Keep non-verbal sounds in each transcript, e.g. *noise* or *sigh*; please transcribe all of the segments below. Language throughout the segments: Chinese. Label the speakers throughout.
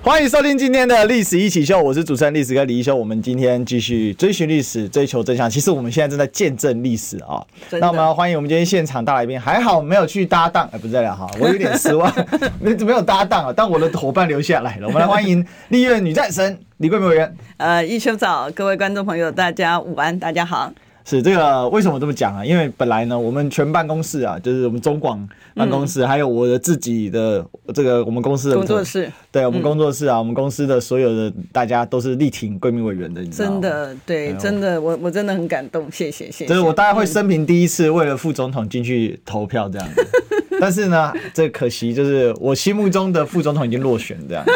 Speaker 1: 欢迎收听今天的历史一起秀，我是主持人历史哥李一修。我们今天继续追寻历史，追求真相。其实我们现在正在见证历史啊！那我们要欢迎我们今天现场大来宾，还好没有去搭档，哎，不在了哈，我有点失望，没 *laughs* 没有搭档啊，但我的伙伴留下来了。我们来欢迎立院女战神李桂美委员。
Speaker 2: 呃，一修早，各位观众朋友，大家午安，大家好。
Speaker 1: 是这个为什么这么讲啊？因为本来呢，我们全办公室啊，就是我们中广办公室，嗯、还有我的自己的这个我们公司的
Speaker 2: 工作室，
Speaker 1: 对我们工作室啊，嗯、我们公司的所有的大家都是力挺贵民委员的，你知道吗？
Speaker 2: 真的，对，真的，我我真的很感动，谢谢，谢谢。
Speaker 1: 就是我大概会生平第一次为了副总统进去投票这样子，*laughs* 但是呢，这可惜就是我心目中的副总统已经落选这样子。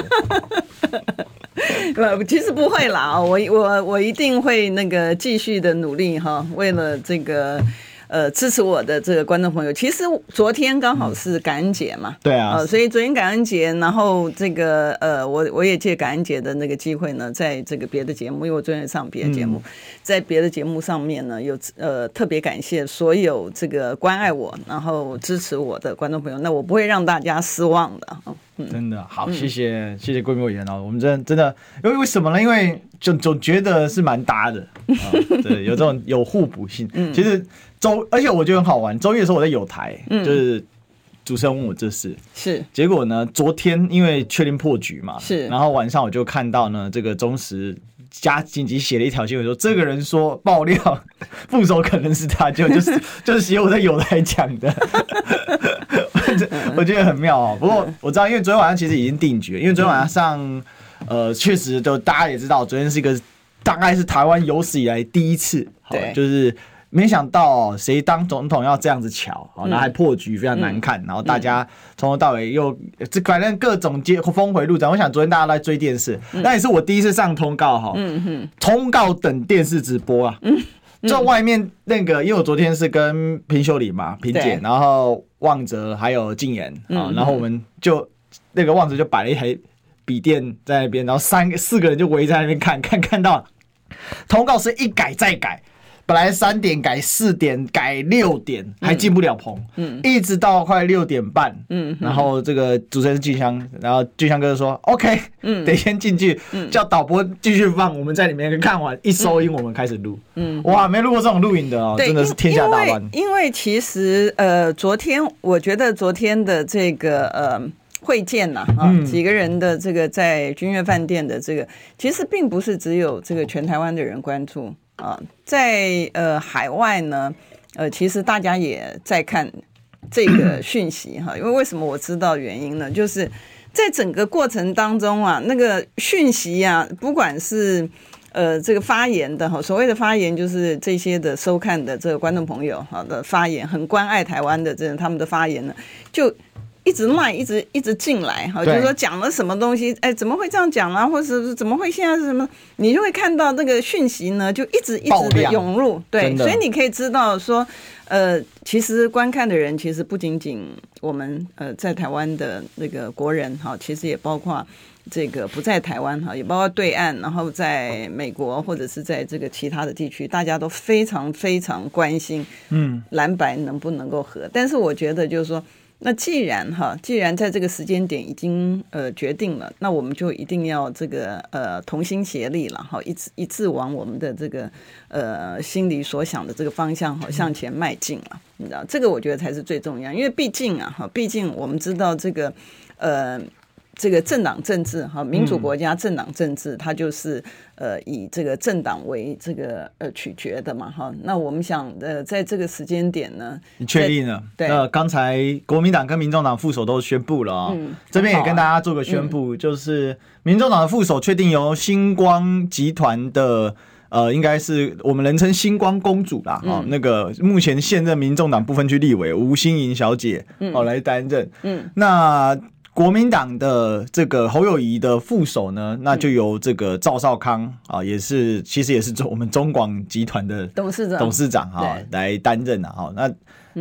Speaker 1: *laughs* *laughs*
Speaker 2: 不，其实不会啦，我我我一定会那个继续的努力哈，为了这个。呃，支持我的这个观众朋友，其实昨天刚好是感恩节嘛，
Speaker 1: 对啊，
Speaker 2: 呃，所以昨天感恩节，然后这个呃，我我也借感恩节的那个机会呢，在这个别的节目，因为我昨天上别的节目，在别的节目上面呢，有呃特别感谢所有这个关爱我，然后支持我的观众朋友，那我不会让大家失望的，
Speaker 1: 嗯，真的好，谢谢谢谢贵美委员哦，我们真的真的，因为为什么呢？因为就总觉得是蛮搭的，*laughs* 对，有这种有互补性，嗯，其实。周，而且我觉得很好玩。周一的时候我在有台，嗯、就是主持人问我这事，
Speaker 2: 是
Speaker 1: 结果呢？昨天因为确定破局嘛，
Speaker 2: 是，
Speaker 1: 然后晚上我就看到呢，这个忠实加紧急写了一条新闻说，这个人说爆料 *laughs* 副手可能是他，就就是就是写我在有台讲的，*laughs* 我觉得很妙哦。不过我知道，因为昨天晚上其实已经定局了，因为昨天晚上，呃，确实就大家也知道，昨天是一个大概是台湾有史以来第一次，对，就是。没想到谁当总统要这样子巧，然后还破局非常难看，嗯、然后大家从头到尾又这反正各种接峰回路转。我想昨天大家都在追电视，那、嗯、也是我第一次上通告哈，嗯嗯、通告等电视直播啊。嗯嗯、在外面那个，因为我昨天是跟平秀琳嘛，平姐，然后旺哲还有静言啊，然后我们就那个旺哲就摆了一台笔电在那边，然后三个四个人就围在那边看看看到通告是一改再改。本来三点改四点改六点还进不了棚，嗯，一直到快六点半，嗯，然后这个主持人是俊香，然后俊香哥就说，OK，嗯，得先进去，嗯，叫导播继续放，我们在里面看完一收音，我们开始录，嗯，哇，没录过这种录影的哦，真的是天下大乱。
Speaker 2: 因为其实呃，昨天我觉得昨天的这个呃会见呐啊，几个人的这个在君悦饭店的这个，其实并不是只有这个全台湾的人关注。啊，在呃海外呢，呃，其实大家也在看这个 *coughs* 讯息哈，因为为什么我知道原因呢？就是在整个过程当中啊，那个讯息啊，不管是呃这个发言的哈，所谓的发言就是这些的收看的这个观众朋友好的发言，很关爱台湾的这种他们的发言呢，就。一直卖，一直一直进来，哈，就是说讲了什么东西，哎，怎么会这样讲啊？或者是怎么会现在是什么？你就会看到那个讯息呢，就一直一直的涌入，对，所以你可以知道说，呃，其实观看的人其实不仅仅我们呃在台湾的那个国人哈，其实也包括这个不在台湾哈，也包括对岸，然后在美国或者是在这个其他的地区，大家都非常非常关心，嗯，蓝白能不能够合？但是我觉得就是说。那既然哈，既然在这个时间点已经呃决定了，那我们就一定要这个呃同心协力了哈，一致一致往我们的这个呃心里所想的这个方向哈向前迈进了，你知道这个我觉得才是最重要，因为毕竟啊哈，毕竟我们知道这个呃。这个政党政治哈，民主国家政党政治，它就是呃以这个政党为这个呃取决的嘛哈。那我们想呃在这个时间点呢，
Speaker 1: 你确定了？对，那刚才国民党跟民众党副手都宣布了啊、哦，嗯、这边也跟大家做个宣布，就是民众党的副手确定由星光集团的呃，应该是我们人称星光公主啦，哈、嗯，那个目前现任民众党部分区立委吴欣盈小姐哦来担任，嗯，那。国民党的这个侯友谊的副手呢，那就由这个赵少康啊，也是其实也是中我们中广集团的董事长董事长哈来担任的哈。那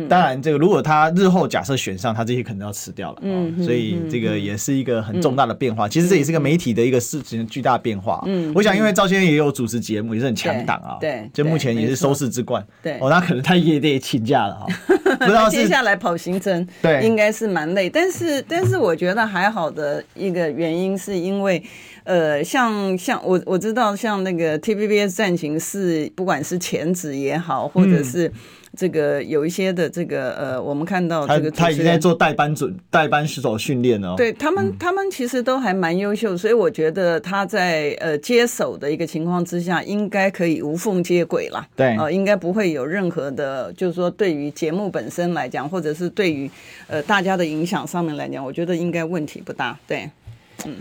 Speaker 1: 当然这个如果他日后假设选上，他这些可能要辞掉了。嗯，所以这个也是一个很重大的变化。其实这也是个媒体的一个事情巨大变化。嗯，我想因为赵先生也有主持节目，也是很强档啊。对，就目前也是收视之冠。对，哦，那可能他也得请假了哈。*laughs* 不知道
Speaker 2: 接下来跑行程，对，应该是蛮累。但是但是我觉得还好的一个原因是因为。呃，像像我我知道，像那个 TVBS 战情是，不管是前职也好，或者是这个有一些的这个呃，我们看到这个
Speaker 1: 他，他已经在做代班准代班选手训练了。
Speaker 2: 对他们，他们其实都还蛮优秀，所以我觉得他在呃接手的一个情况之下，应该可以无缝接轨了。对，啊、呃，应该不会有任何的，就是说对于节目本身来讲，或者是对于呃大家的影响上面来讲，我觉得应该问题不大。对，嗯。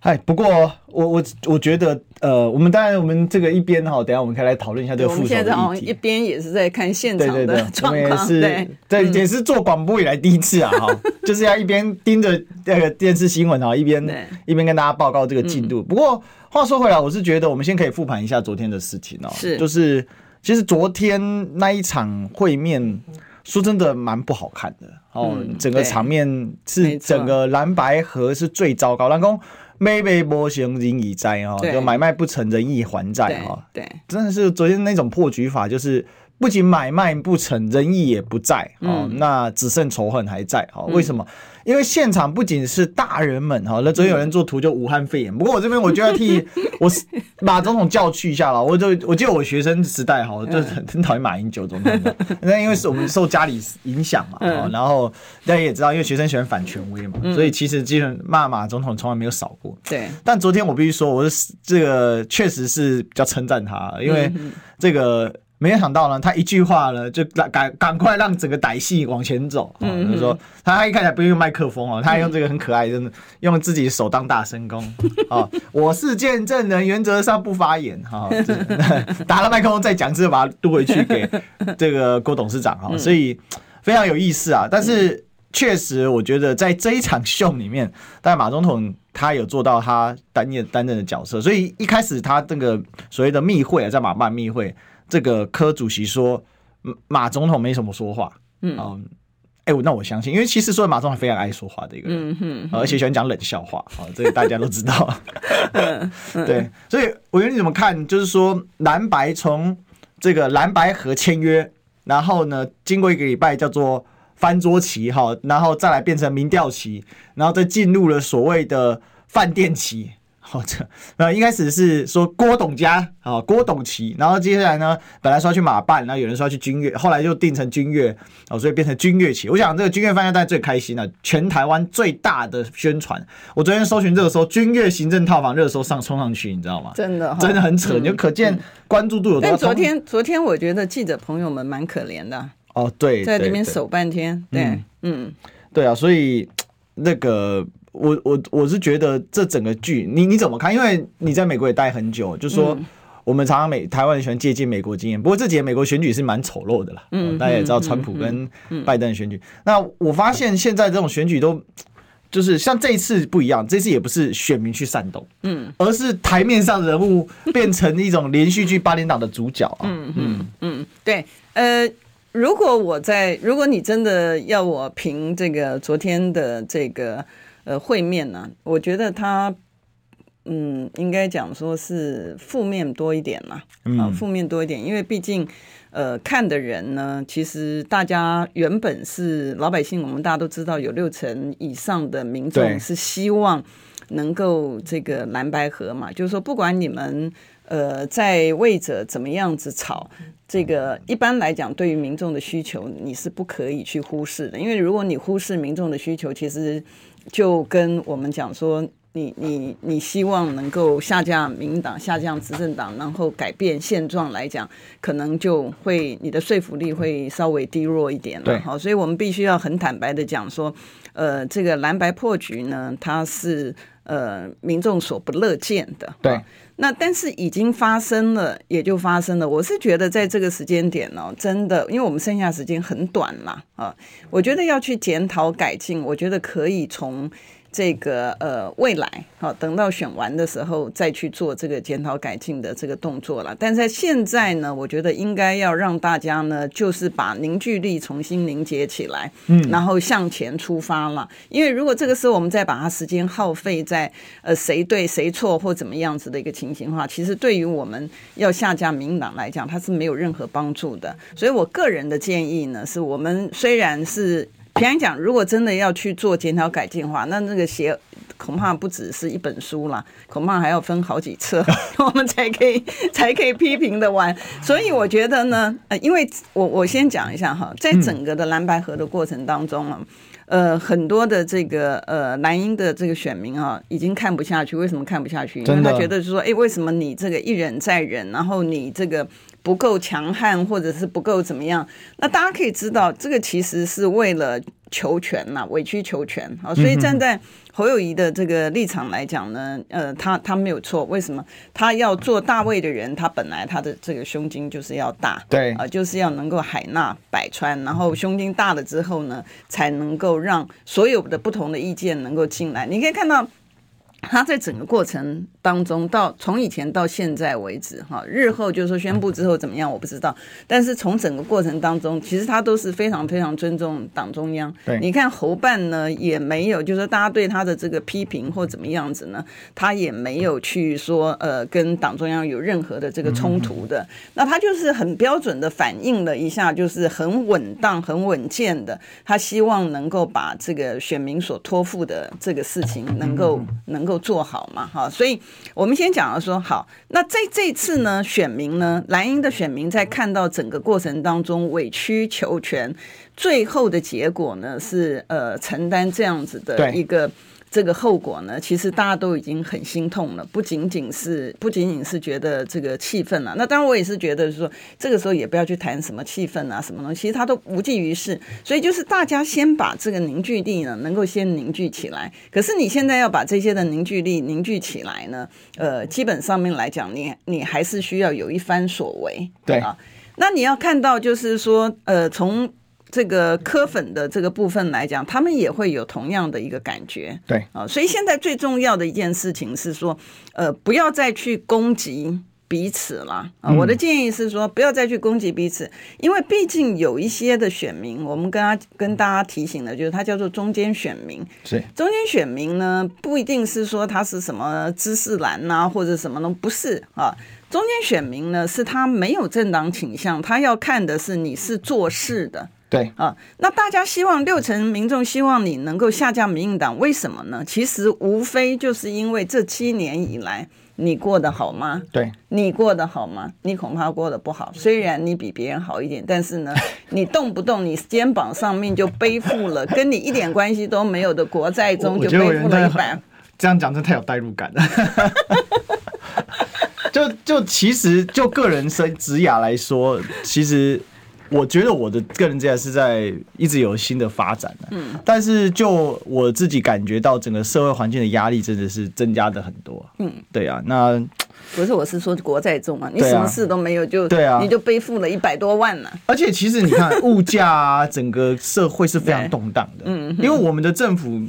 Speaker 1: 哎，不过我我我觉得，呃，我们当然我们这个一边哈，等下我们可以来讨论一下这个副手的议题。我们现在
Speaker 2: 一边也是在看现场的 *laughs* 状况，对对对，也是对，对，也是
Speaker 1: 做广播以来第一次啊，哈，*laughs* 就是要一边盯着那个电视新闻啊，一边一边跟大家报告这个进度。不过话说回来，我是觉得我们先可以复盘一下昨天的事情哦，是，就是其实昨天那一场会面，说真的蛮不好看的哦，整个场面是整个蓝白合是最糟糕，蓝工。买卖不成人已在哦，就买卖不成仁义还债哦。对，真的是昨天那种破局法，就是不仅买卖不成，仁义也不在哦，那只剩仇恨还在哦。为什么？因为现场不仅是大人们哈，那昨天有人做图就武汉肺炎。不过我这边我就要替 *laughs* 我马总统叫去一下了。我就我记得我学生时代哈，就很 *laughs* 很讨厌马英九总统的。那因为是我们受家里影响嘛，然后大家也知道，因为学生喜欢反权威嘛，所以其实基本骂马总统从来没有少过。对。但昨天我必须说，我是这个确实是比较称赞他，因为这个。没有想到呢，他一句话呢，就赶赶赶快让整个歹戏往前走。嗯，就是说他一开始不用麦克风哦，他还用这个很可爱，真的用自己手当大声公。*laughs* 哦，我是见证人，原则上不发言。哈，*laughs* 打了麦克风再讲，之后把它渡回去给这个郭董事长。哈，所以非常有意思啊。但是确实，我觉得在这一场秀里面，但马总统他有做到他担任担任的角色。所以一开始他这个所谓的密会啊，在马办密会。这个柯主席说，马总统没什么说话，嗯，哎、欸，那我相信，因为其实说马总统非常爱说话的一个人，嗯哼，而且喜欢讲冷笑话，啊，这个大家都知道，*laughs* 对，所以我觉得你怎么看？就是说蓝白从这个蓝白合签约，然后呢，经过一个礼拜叫做翻桌期，哈，然后再来变成民调期，然后再进入了所谓的饭店期。好，这那，一开始是说郭董家啊，郭董旗，然后接下来呢，本来说要去马办，然后有人说要去君悦，后来就定成君悦，哦，所以变成君悦旗。我想这个君悦饭店大家最开心了，全台湾最大的宣传。我昨天搜寻这个时候，君悦行政套房热搜上冲上去，你知道吗？真的，真的很扯，你就可见关注度有多高。但
Speaker 2: 昨天，昨天我觉得记者朋友们蛮可怜的。
Speaker 1: 哦，对，
Speaker 2: 在那边守半天，对，嗯，
Speaker 1: 对啊，所以那个。我我我是觉得这整个剧你你怎么看？因为你在美国也待很久，就说我们常常美台湾人喜欢借鉴美国经验。不过这几年美国选举是蛮丑陋的啦，嗯，大家也知道川普跟拜登的选举。那我发现现在这种选举都就是像这一次不一样，这次也不是选民去煽动，嗯，而是台面上人物变成一种连续剧八连档的主角啊，嗯
Speaker 2: 嗯嗯，对，呃，如果我在，如果你真的要我评这个昨天的这个。呃，会面呢、啊，我觉得他，嗯，应该讲说是负面多一点嘛，啊，负面多一点，因为毕竟，呃，看的人呢，其实大家原本是老百姓，我们大家都知道，有六成以上的民众是希望能够这个蓝白合嘛，就是说，不管你们呃在位者怎么样子吵，这个一般来讲，对于民众的需求，你是不可以去忽视的，因为如果你忽视民众的需求，其实。就跟我们讲说，你你你希望能够下降民进党、下降执政党，然后改变现状来讲，可能就会你的说服力会稍微低弱一点了。好，所以我们必须要很坦白的讲说，呃，这个蓝白破局呢，它是呃民众所不乐见的。对。那但是已经发生了，也就发生了。我是觉得在这个时间点呢，真的，因为我们剩下时间很短嘛，啊，我觉得要去检讨改进，我觉得可以从这个呃未来好，等到选完的时候再去做这个检讨改进的这个动作了。但在现在呢，我觉得应该要让大家呢，就是把凝聚力重新凝结起来，嗯，然后向前出发了。因为如果这个时候我们再把它时间耗费在呃谁对谁错或怎么样子的一个情形的话，其实对于我们要下架民党来讲，它是没有任何帮助的。所以我个人的建议呢，是我们虽然是。平安讲，如果真的要去做检讨改进的话，那那个写恐怕不只是一本书啦，恐怕还要分好几册，*laughs* 我们才可以才可以批评的完。所以我觉得呢，呃，因为我我先讲一下哈，在整个的蓝白河的过程当中啊，呃，很多的这个呃蓝营的这个选民啊，已经看不下去。为什么看不下去？因为他觉得就是说，哎，为什么你这个一忍再忍，然后你这个。不够强悍，或者是不够怎么样？那大家可以知道，这个其实是为了求全呐、啊，委曲求全啊。所以站在侯友谊的这个立场来讲呢，呃，他他没有错。为什么？他要做大位的人，他本来他的这个胸襟就是要大，
Speaker 1: 对
Speaker 2: 啊，就是要能够海纳百川，然后胸襟大了之后呢，才能够让所有的不同的意见能够进来。你可以看到。他在整个过程当中，到从以前到现在为止，哈，日后就是说宣布之后怎么样，我不知道。但是从整个过程当中，其实他都是非常非常尊重党中央。对，你看侯办呢，也没有，就是说大家对他的这个批评或怎么样子呢，他也没有去说呃跟党中央有任何的这个冲突的。那他就是很标准的反映了一下，就是很稳当、很稳健的，他希望能够把这个选民所托付的这个事情能够能够。做好嘛，哈，所以我们先讲了说好，那在这次呢，选民呢，蓝营的选民在看到整个过程当中委曲求全，最后的结果呢是呃承担这样子的一个。这个后果呢，其实大家都已经很心痛了，不仅仅是不仅仅是觉得这个气愤了。那当然，我也是觉得说，这个时候也不要去谈什么气愤啊，什么东西，其实它都无济于事。所以就是大家先把这个凝聚力呢，能够先凝聚起来。可是你现在要把这些的凝聚力凝聚起来呢，呃，基本上面来讲，你你还是需要有一番所为，对啊。那你要看到就是说，呃，从这个科粉的这个部分来讲，他们也会有同样的一个感觉，
Speaker 1: 对
Speaker 2: 啊，所以现在最重要的一件事情是说，呃，不要再去攻击彼此了啊。我的建议是说，不要再去攻击彼此，因为毕竟有一些的选民，我们跟他跟大家提醒的，就是他叫做中间选民，
Speaker 1: 是
Speaker 2: 中间选民呢，不一定是说他是什么知识蓝呐，或者什么的不是啊。中间选民呢，是他没有政党倾向，他要看的是你是做事的。
Speaker 1: 对
Speaker 2: 啊，那大家希望六成民众希望你能够下架民进党，为什么呢？其实无非就是因为这七年以来你过得好吗？
Speaker 1: 对，
Speaker 2: 你过得好吗？你恐怕过得不好。虽然你比别人好一点，但是呢，*laughs* 你动不动你肩膀上面就背负了 *laughs* 跟你一点关系都没有的国债中就背负了一百。
Speaker 1: 这样讲真太有代入感了。*laughs* 就就其实就个人生职涯来说，其实。我觉得我的个人职业是在一直有新的发展的，嗯，但是就我自己感觉到整个社会环境的压力真的是增加的很多，嗯，对啊，那
Speaker 2: 不是我是说国债重啊，你什么事都没有就对啊，你就背负了一百多万呢，
Speaker 1: 而且其实你看物价啊，整个社会是非常动荡的，*laughs* 嗯，因为我们的政府。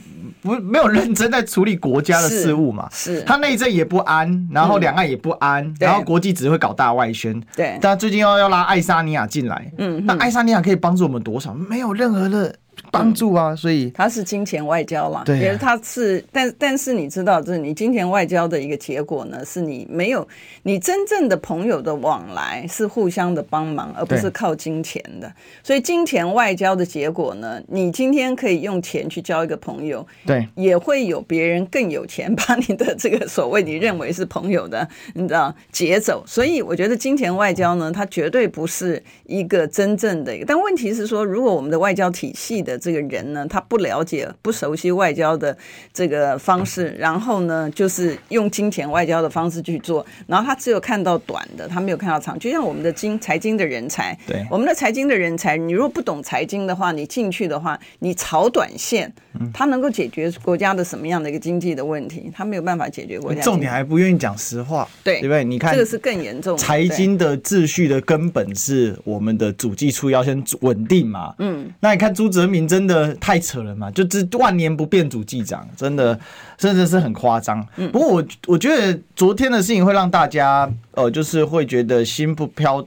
Speaker 1: 不，没有认真在处理国家的事务嘛？是，是他内政也不安，然后两岸也不安，嗯、然后国际只会搞大外宣。对，但最近要要拉爱沙尼亚进来，嗯，那爱沙尼亚可以帮助我们多少？没有任何的。*laughs* 帮助啊，所以
Speaker 2: 它是金钱外交啦。
Speaker 1: 对、啊，
Speaker 2: 也是它是，但但是你知道，就是你金钱外交的一个结果呢，是你没有你真正的朋友的往来是互相的帮忙，而不是靠金钱的。所以金钱外交的结果呢，你今天可以用钱去交一个朋友，对，也会有别人更有钱把你的这个所谓你认为是朋友的，你知道劫走。所以我觉得金钱外交呢，它绝对不是一个真正的一个。但问题是说，如果我们的外交体系的这个人呢，他不了解、不熟悉外交的这个方式，然后呢，就是用金钱外交的方式去做，然后他只有看到短的，他没有看到长。就像我们的经财经的人才，对我们的财经的人才，你如果不懂财经的话，你进去的话，你炒短线，他能够解决国家的什么样的一个经济的问题？他没有办法解决国家。
Speaker 1: 重点还不愿意讲实话，对对不对？你看
Speaker 2: 这个是更严重。
Speaker 1: 财经的秩序的根本是我们的主计处要先稳定嘛。嗯，那你看朱泽民。民真的太扯了嘛，就这万年不变主计长，真的真的是很夸张。不过我我觉得昨天的事情会让大家呃，就是会觉得心不飘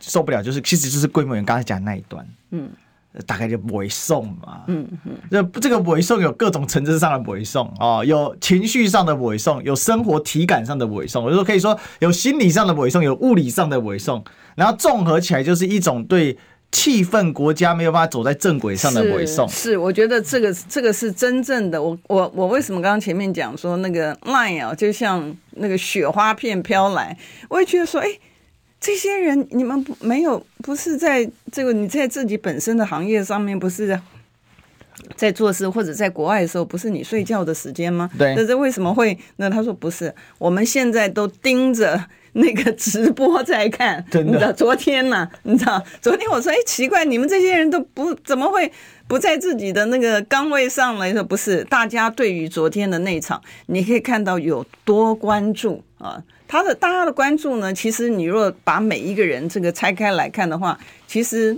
Speaker 1: 受不了，就是其实就是规模员刚才讲的那一段，嗯。大概就委送嘛，嗯嗯，这这个委送有各种层次上的委送啊，有情绪上的委送，有生活体感上的委送，我就说可以说有心理上的委送，有物理上的委送，然后综合起来就是一种对气愤国家没有办法走在正轨上的委送。
Speaker 2: 是，我觉得这个这个是真正的。我我我为什么刚刚前面讲说那个 line 啊，就像那个雪花片飘来，我也觉得说，哎。这些人，你们不没有不是在这个你在自己本身的行业上面不是在做事，或者在国外的时候，不是你睡觉的时间吗？
Speaker 1: 对。
Speaker 2: 那这为什么会？那他说不是，我们现在都盯着那个直播在看。*laughs*
Speaker 1: 真的。
Speaker 2: 你知道昨天呢、啊？你知道昨天我说，哎，奇怪，你们这些人都不怎么会不在自己的那个岗位上来说不是，大家对于昨天的那场，你可以看到有多关注啊。他的大家的关注呢，其实你若把每一个人这个拆开来看的话，其实。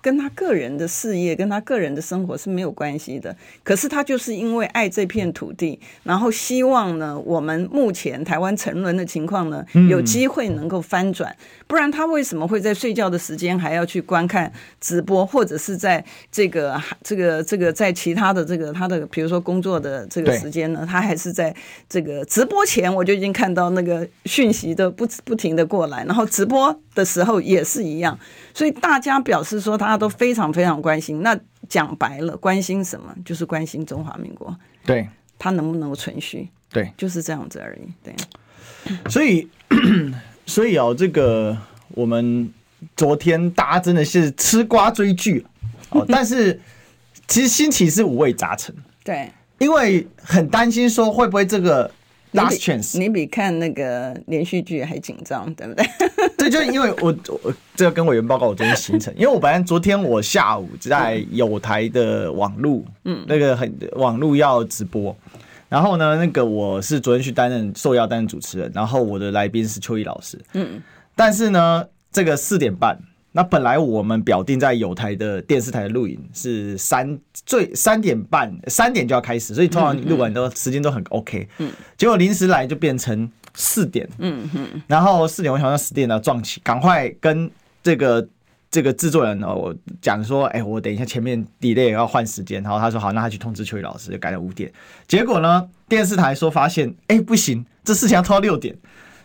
Speaker 2: 跟他个人的事业、跟他个人的生活是没有关系的。可是他就是因为爱这片土地，然后希望呢，我们目前台湾沉沦的情况呢，有机会能够翻转。不然他为什么会在睡觉的时间还要去观看直播，或者是在这个、这个、这个在其他的这个他的比如说工作的这个时间呢，他还是在这个直播前我就已经看到那个讯息的不不停的过来，然后直播的时候也是一样。所以大家表示说，大家都非常非常关心。那讲白了，关心什么？就是关心中华民国，
Speaker 1: 对，
Speaker 2: 它能不能够存续？
Speaker 1: 对，
Speaker 2: 就是这样子而已。对，
Speaker 1: 所以，*coughs* 所以哦，这个我们昨天大家真的是吃瓜追剧哦，*laughs* 但是其实心情是五味杂陈。
Speaker 2: 对，
Speaker 1: 因为很担心说会不会这个。Last chance，
Speaker 2: 你比看那个连续剧还紧张，对不对？
Speaker 1: 对，就因为我我这个跟委员报告我昨天行程，因为我本来昨天我下午在有台的网路，嗯，那个很网路要直播，然后呢，那个我是昨天去担任受邀担任主持人，然后我的来宾是邱毅老师，嗯，但是呢，这个四点半。那本来我们表定在有台的电视台的录影是三最三点半三点就要开始，所以通常录完都时间都很 OK。嗯，结果临时来就变成四点。嗯嗯，然后四点我想要十点呢撞起，赶快跟这个这个制作人哦，我讲说，哎，我等一下前面 delay 要换时间，然后他说好，那他去通知秋雨老师，就改了五点。结果呢，电视台说发现，哎，不行，这事情要拖到六点，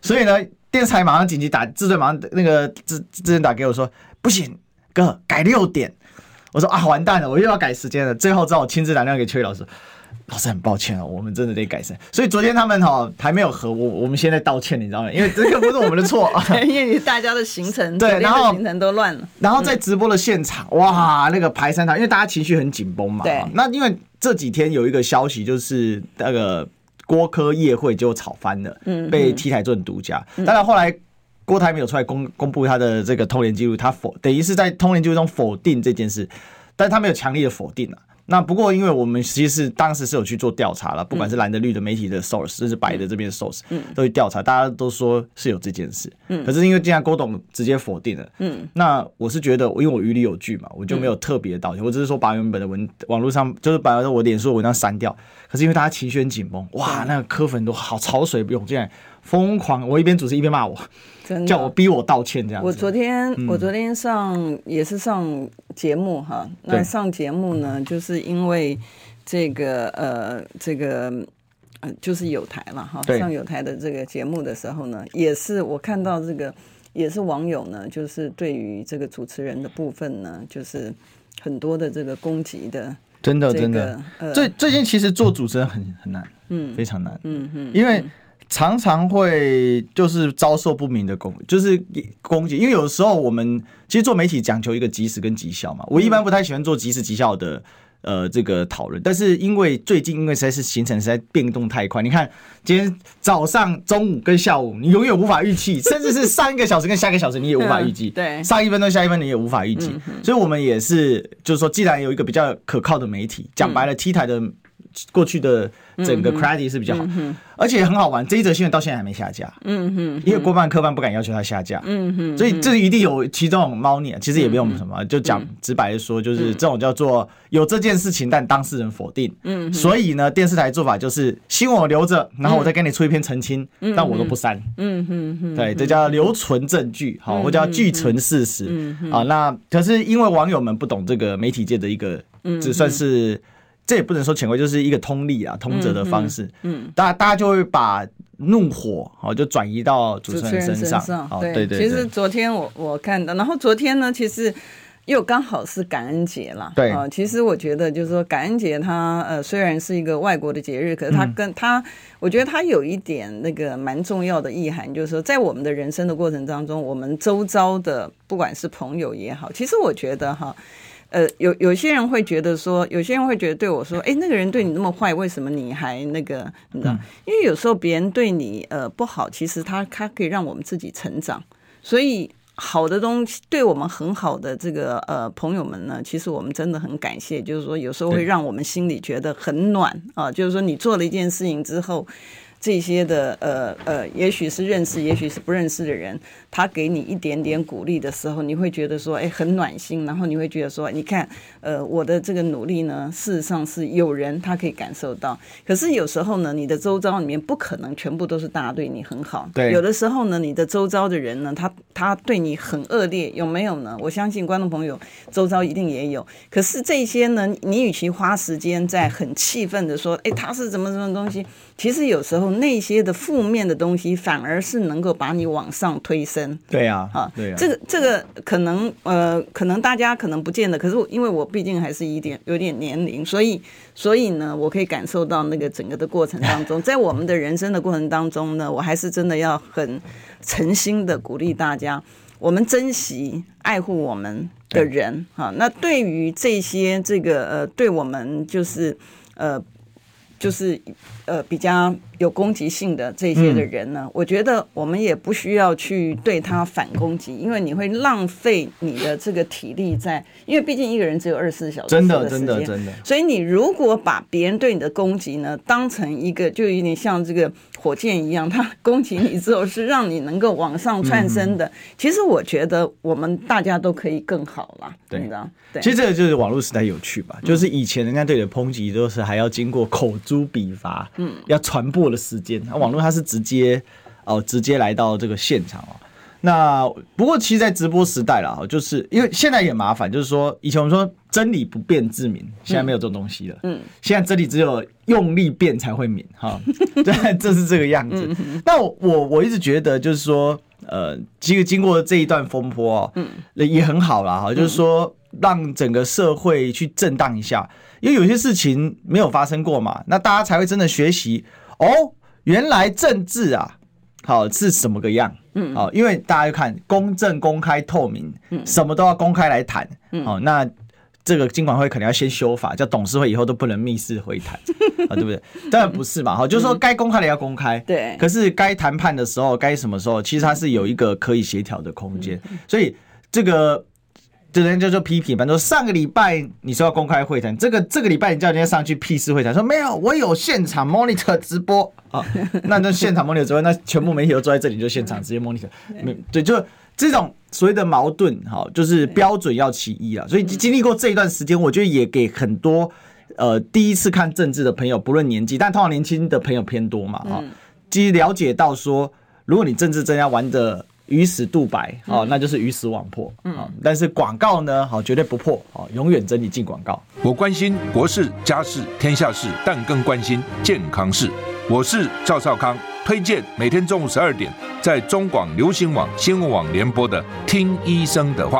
Speaker 1: 所以呢。电视台马上紧急打，制作马上那个制制人打给我说，不行，哥改六点。我说啊，完蛋了，我又要改时间了。最后只好亲自打电话给邱毅老师，老师很抱歉哦，我们真的得改善。所以昨天他们哈还没有和我，我们现在道歉，你知道吗？因为这个不是我们的错，*laughs*
Speaker 2: 因为大家的行程
Speaker 1: 对，然后
Speaker 2: 行程都乱了。
Speaker 1: 然后在直播的现场，嗯、哇，那个排山倒，因为大家情绪很紧绷嘛。
Speaker 2: 对，
Speaker 1: 那因为这几天有一个消息，就是那个。郭科夜会就炒翻了，被 T 台做成独家。当然后来郭台没有出来公公布他的这个通联记录，他否等于是在通联记录中否定这件事，但他没有强烈的否定啊。那不过，因为我们其实是当时是有去做调查了，不管是蓝的绿的媒体的 source，甚至白的这边的 source，都去调查，大家都说是有这件事。可是因为既然郭董直接否定了，那我是觉得，因为我于理有据嘛，我就没有特别道歉，我只是说把原本的文网络上就是把我脸书的文章删掉。可是因为大家情绪很紧绷，哇，那个科粉都好潮水涌进来，疯狂，我一边主持一边骂我。叫我逼我道歉这样子。
Speaker 2: 我昨天我昨天上也是上节目哈，那上节目呢，就是因为这个呃这个呃就是有台了哈，上有台的这个节目的时候呢，也是我看到这个也是网友呢，就是对于这个主持人的部分呢，就是很多的这个攻击的，
Speaker 1: 真的真的。最最近其实做主持人很很难，嗯，非常难，嗯嗯，因为。常常会就是遭受不明的攻，就是攻击，因为有时候我们其实做媒体讲求一个及时跟绩效嘛。我一般不太喜欢做及时绩效的呃这个讨论，但是因为最近因为实在是行程实在变动太快，你看今天早上、中午跟下午，你永远无法预期，*laughs* 甚至是上一个小时跟下一个小时你也无法预计，
Speaker 2: 对，
Speaker 1: 上一分钟下一分你也无法预计，所以我们也是就是说，既然有一个比较可靠的媒体，讲白了，T 台的。过去的整个 credit 是比较好，嗯、而且很好玩。这一则新闻到现在还没下架，嗯哼，因为国办科办不敢要求他下架，嗯哼，所以这一定有其中种猫腻，其实也不用什么，就讲直白的说，就是这种叫做有这件事情，但当事人否定，嗯，所以呢，电视台做法就是新闻我留着，然后我再给你出一篇澄清，但我都不删，嗯哼，对，这叫留存证据，好，或叫据存事实，嗯啊，那可是因为网友们不懂这个媒体界的一个，只算是。这也不能说潜规，就是一个通例啊，通则的方式。嗯，大家大家就会把怒火哦，就转移到主持人身上。身上对对对。
Speaker 2: 其实昨天我我看到，然后昨天呢，其实又刚好是感恩节了。对啊，其实我觉得就是说，感恩节它呃虽然是一个外国的节日，可是它跟它，我觉得它有一点那个蛮重要的意涵，就是说在我们的人生的过程当中，我们周遭的不管是朋友也好，其实我觉得哈。呃，有有些人会觉得说，有些人会觉得对我说，哎，那个人对你那么坏，为什么你还那个？你知道？因为有时候别人对你呃不好，其实他他可以让我们自己成长。所以好的东西，对我们很好的这个呃朋友们呢，其实我们真的很感谢。就是说，有时候会让我们心里觉得很暖啊。就是说，你做了一件事情之后。这些的呃呃，也许是认识，也许是不认识的人，他给你一点点鼓励的时候，你会觉得说，哎，很暖心。然后你会觉得说，你看，呃，我的这个努力呢，事实上是有人他可以感受到。可是有时候呢，你的周遭里面不可能全部都是大家对你很好。对。有的时候呢，你的周遭的人呢，他他对你很恶劣，有没有呢？我相信观众朋友周遭一定也有。可是这些呢，你与其花时间在很气愤的说，哎，他是怎么什么东西？其实有时候那些的负面的东西，反而是能够把你往上推升。
Speaker 1: 对呀，啊，对呀，
Speaker 2: 这个这个可能呃，可能大家可能不见得，可是因为我毕竟还是一点有点年龄，所以所以呢，我可以感受到那个整个的过程当中，*laughs* 在我们的人生的过程当中呢，我还是真的要很诚心的鼓励大家，我们珍惜爱护我们的人哈。那对于这些这个呃，对我们就是呃。就是，呃，比较有攻击性的这些的人呢，嗯、我觉得我们也不需要去对他反攻击，因为你会浪费你的这个体力在，因为毕竟一个人只有二十四小时时，真的，真的，真的。所以你如果把别人对你的攻击呢，当成一个就有点像这个。火箭一样，他攻击你之后是让你能够往上窜升的。其实我觉得我们大家都可以更好啦，对，你知道？对，
Speaker 1: 其实这个就是网络时代有趣吧，就是以前人家对你的抨击都是还要经过口诛笔伐，嗯，要传播的时间。那网络它是直接哦，直接来到这个现场哦。那不过，其实，在直播时代了，就是因为现在也麻烦，就是说，以前我们说真理不辩自明，现在没有这种东西了。嗯，现在真理只有用力辩才会明，哈，*laughs* 对，这是这个样子。那我我一直觉得，就是说，呃，其实经过这一段风波哦，嗯，也很好了哈，就是说，让整个社会去震荡一下，因为有些事情没有发生过嘛，那大家才会真的学习哦，原来政治啊。好是什么个样？嗯，好，因为大家要看公正、公开、透明，嗯，什么都要公开来谈，嗯，好，那这个金管会可能要先修法，叫董事会以后都不能密室会谈，*laughs* 啊，对不对？当然不是嘛，好，就是说该公开的要公开，对，可是该谈判的时候，该什么时候，其实它是有一个可以协调的空间，所以这个。这人就说批评，反正说上个礼拜你说要公开会谈，这个这个礼拜你叫人家上去屁事会谈，说没有，我有现场 monitor 直播。啊，*laughs* 那那现场 monitor 直播，那全部媒体都坐在这里，就现场直接 monitor，没对，就这种所谓的矛盾，哈，就是标准要其一啊，所以经历过这一段时间，我觉得也给很多呃第一次看政治的朋友，不论年纪，但通常年轻的朋友偏多嘛，啊，其实了解到说，如果你政治真要玩的。鱼死肚白，哦，那就是鱼死网破，嗯，但是广告呢，好，绝对不破，哦，永远真理进广告。
Speaker 3: 我关心国事、家事、天下事，但更关心健康事。我是赵少康，推荐每天中午十二点在中广流行网、新闻网联播的《听医生的话》。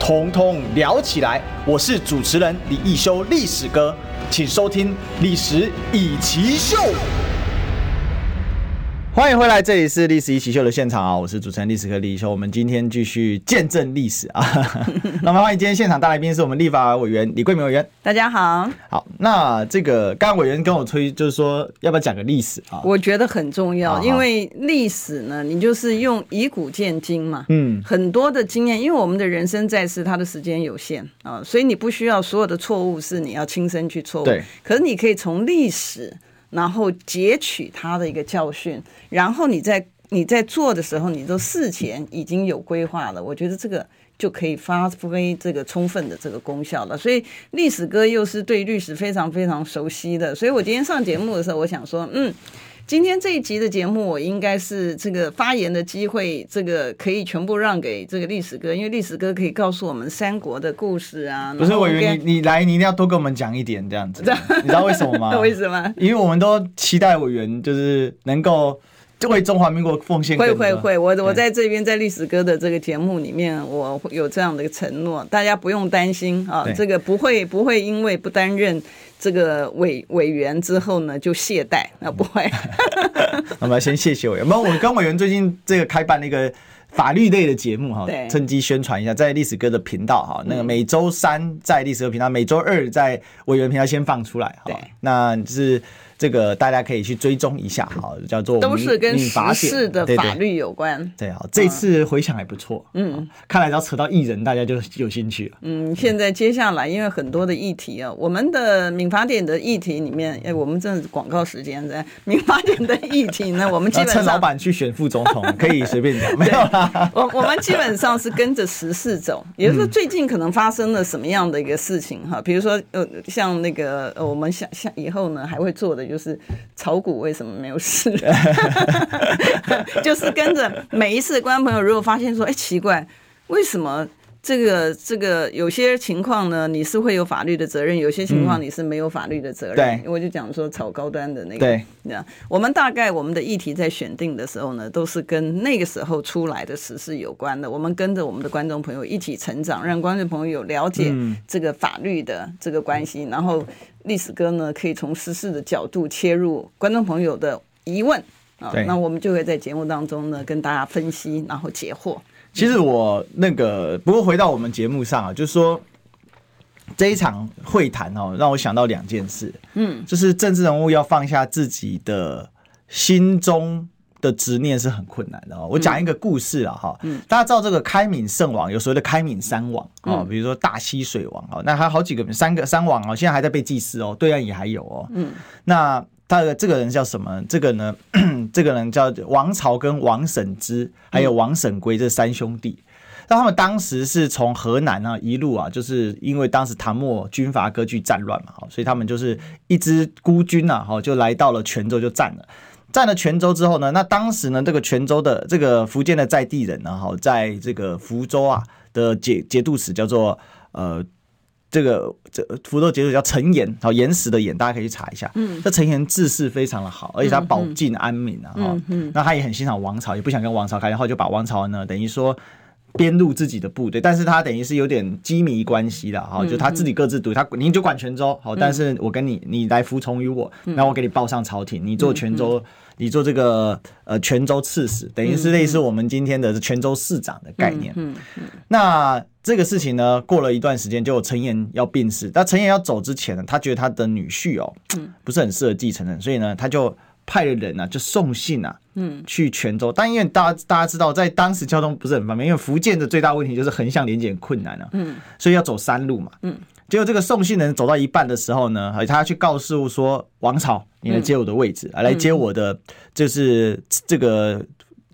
Speaker 1: 统统聊起来。我是主持人李一修，历史哥，请收听《历史以奇秀》。欢迎回来，这里是历史一起秀的现场啊！我是主持人历史课李修，我们今天继续见证历史啊！*laughs* 那么欢迎今天现场大来宾是我们立法委员李桂明委员。
Speaker 2: 大家好，
Speaker 1: 好，那这个刚刚委员跟我推，就是说要不要讲个历史啊？
Speaker 2: 我觉得很重要，因为历史呢，你就是用以古鉴今嘛，嗯，很多的经验，因为我们的人生在世，它的时间有限啊，所以你不需要所有的错误是你要亲身去错误，
Speaker 1: 对，
Speaker 2: 可是你可以从历史。然后截取他的一个教训，然后你在你在做的时候，你都事前已经有规划了。我觉得这个就可以发挥这个充分的这个功效了。所以历史哥又是对历史非常非常熟悉的，所以我今天上节目的时候，我想说，嗯。今天这一集的节目，我应该是这个发言的机会，这个可以全部让给这个历史哥，因为历史哥可以告诉我们三国的故事啊。
Speaker 1: 不是，我以为你你来，你一定要多跟我们讲一点这样子。你知道为什么吗？
Speaker 2: 为什么？
Speaker 1: 因为我们都期待委员就是能够为中华民国奉献。
Speaker 2: 会会会，我我在这边在历史哥的这个节目里面，我有这样的一个承诺，大家不用担心啊，这个不会不会因为不担任。这个委委员之后呢，就懈怠，那不会。*laughs*
Speaker 1: 我们先谢谢委员。那我跟委员最近这个开办了一个法律类的节目哈，
Speaker 2: 对
Speaker 1: 趁机宣传一下，在历史哥的频道哈，那个每周三在历史哥频道，每周二在委员频道先放出来哈。
Speaker 2: 对，
Speaker 1: 那就是。这个大家可以去追踪一下，哈，叫做
Speaker 2: 都是跟时事的法律有关。
Speaker 1: 对啊，这次回想还不错。嗯，看来只要扯到艺人，大家就有兴趣了。
Speaker 2: 嗯，现在接下来，因为很多的议题啊，我们的民法典的议题里面，哎，我们这是广告时间在民法典的议题呢，我们基本上 *laughs*
Speaker 1: 趁老板去选副总统，可以随便讲，没有啦。*laughs*
Speaker 2: 我我们基本上是跟着时事走，也就是说最近可能发生了什么样的一个事情哈，比如说呃，像那个呃，我们想想以后呢还会做的就是。炒股为什么没有事？*laughs* *laughs* 就是跟着每一次观众朋友，如果发现说，哎，奇怪，为什么这个这个有些情况呢？你是会有法律的责任，有些情况你是没有法律的责任。
Speaker 1: 对，
Speaker 2: 我就讲说炒高端的那个。
Speaker 1: 对，
Speaker 2: 我们大概我们的议题在选定的时候呢，都是跟那个时候出来的时事有关的。我们跟着我们的观众朋友一起成长，让观众朋友有了解这个法律的这个关系，然后。历史哥呢，可以从时事的角度切入观众朋友的疑问啊，那我们就会在节目当中呢跟大家分析，然后解惑。
Speaker 1: 其实我那个不过回到我们节目上啊，就是说这一场会谈哦，让我想到两件事，嗯，就是政治人物要放下自己的心中。的执念是很困难的哦。我讲一个故事啊，哈，大家知道这个开闽圣王有所谓的开闽三王啊，比如说大溪水王啊，那还有好几个三个三王啊，现在还在被祭祀哦，对岸也还有哦。嗯，那他的这个人叫什么？这个呢，*clears throat* 这个人叫王朝跟王审知，还有王审归这三兄弟。那他们当时是从河南啊一路啊，就是因为当时唐末军阀割据战乱嘛，哈，所以他们就是一支孤军啊，哈，就来到了泉州就占了。占了泉州之后呢，那当时呢，这个泉州的这个福建的在地人呢，哈，在这个福州啊的节节度使叫做呃，这个这福州节度叫陈岩，好，岩石的岩，大家可以去查一下。嗯，这陈岩治世非常的好，而且他保境安民啊，哈、那他也很欣赏王朝，也不想跟王朝开，然后就把王朝呢，等于说。编入自己的部队，但是他等于是有点机密关系的哈，就他自己各自独立，他你就管泉州好，但是我跟你你来服从于我，然后我给你报上朝廷，你做泉州，你做这个呃泉州刺史，等于是类似我们今天的泉州市长的概念。嗯嗯。那这个事情呢，过了一段时间，就陈岩要病逝，那陈岩要走之前呢，他觉得他的女婿哦，不是很适合继承人，所以呢，他就。派了人啊，就送信啊，嗯，去泉州。但因为大家大家知道，在当时交通不是很方便，因为福建的最大问题就是横向连接很困难啊，嗯，所以要走山路嘛，嗯。结果这个送信人走到一半的时候呢，他要去告诉说王朝，你来接我的位置，啊，来接我的就是这个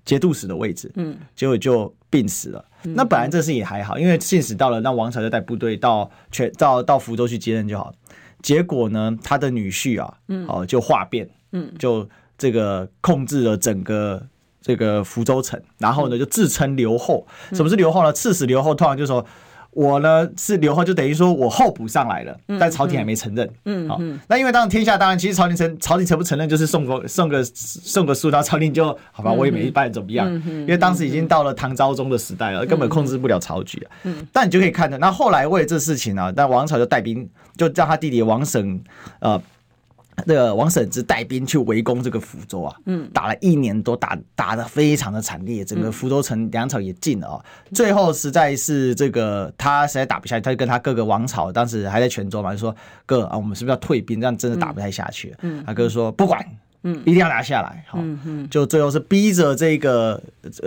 Speaker 1: 节度使的位置，嗯。结果就病死了。那本来这事也还好，因为信使到了，那王朝就带部队到全到到福州去接任就好。结果呢，他的女婿啊，哦，就化变。嗯，就这个控制了整个这个福州城，然后呢，就自称留后。什么是留后呢？刺史留后，通常就说我呢是留后，就等于说我候补上来了，但朝廷还没承认。嗯，好，那因为当然天下当然，其实朝廷承朝廷承不承认，就是送个送个送个书，到朝廷就好吧，我也没办法怎么样。因为当时已经到了唐昭宗的时代了，根本控制不了朝局。嗯，但你就可以看到，那后来为了这事情呢，那王朝就带兵，就叫他弟弟王审呃。这个王审知带兵去围攻这个福州啊，嗯，打了一年多，打打的非常的惨烈，整个福州城粮草也尽了啊。最后实在是这个他实在打不下去，他就跟他哥哥王朝当时还在泉州嘛，就说哥啊，我们是不是要退兵？这样真的打不太下去。嗯，他哥说不管，嗯，一定要拿下来。好，就最后是逼着这个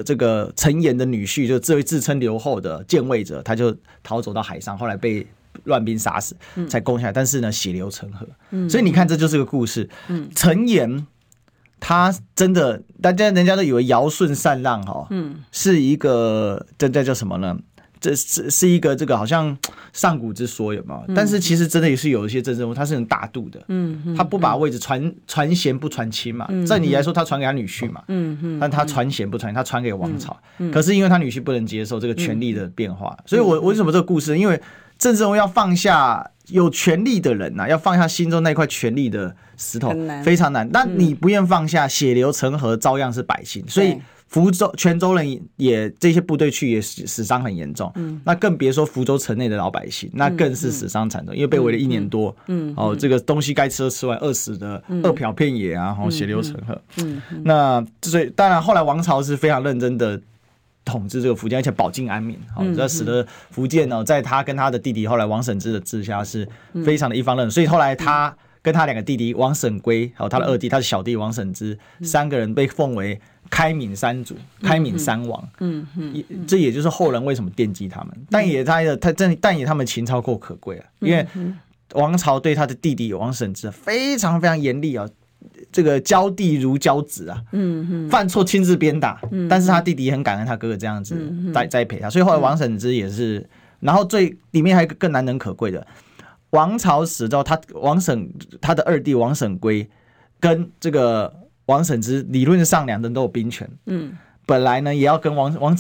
Speaker 1: 这个陈岩的女婿，就这位自称刘后的建位者，他就逃走到海上，后来被。乱兵杀死，才攻下来。但是呢，血流成河。所以你看，这就是个故事。陈岩他真的，大家人家都以为尧舜禅让哈，嗯是一个这这叫什么呢？这是是一个这个好像上古之说有没有？但是其实真的也是有一些政治人物，他是很大度的。嗯他不把位置传传贤不传亲嘛。在你来说，他传给他女婿嘛。嗯嗯但他传贤不传，他传给王朝。可是因为他女婿不能接受这个权力的变化，所以我为什么这个故事？因为政治人物要放下有权力的人呐、啊，要放下心中那块权力的石头，非常难。但你不愿放下，血流成河，照样是百姓。所以福州、泉州人也这些部队去也死死伤很严重。嗯那更别说福州城内的老百姓，那更是死伤惨重，因为被围了一年多。嗯哦，这个东西该吃都吃完，饿死的饿殍遍野啊，然后血流成河。嗯那所以当然后来王朝是非常认真的。统治这个福建，而且保境安民，好，这使得福建呢，在他跟他的弟弟后来王审知的治下，是非常的一方认。所以后来他跟他两个弟弟王审归，还有他的二弟，他的小弟王审知，三个人被奉为开闽三祖、开闽三王。嗯嗯，这也就是后人为什么惦记他们。但也他的他这但也他们情操够可贵啊，因为王朝对他的弟弟王审知非常非常严厉啊。这个教弟如教子啊，嗯嗯，犯错亲自鞭打，嗯，但是他弟弟也很感恩他哥哥这样子栽栽培他，所以后来王审知也是，然后最里面还有一个更难能可贵的，王朝死之后，他王审他的二弟王审归跟这个王审知理论上两人都有兵权，嗯，本来呢也要跟王王，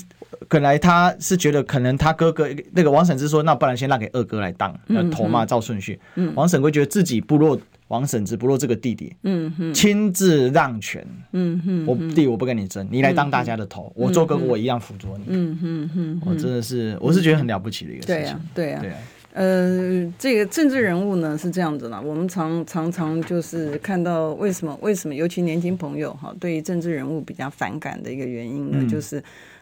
Speaker 1: 本来他是觉得可能他哥哥那个王审知说，那不然先让给二哥来当，要头嘛照顺序，嗯，王审归觉得自己部落。王审知不落这个弟弟，嗯哼，亲自让权，嗯哼，我弟我不跟你争，你来当大家的头，我做跟我一样辅佐你，嗯哼哼，我真的是，我是觉得很了不起的一个事情，
Speaker 2: 对啊，对啊，呃，这个政治人物呢是这样子的，我们常常常就是看到为什么为什么尤其年轻朋友哈对于政治人物比较反感的一个原因呢，就是。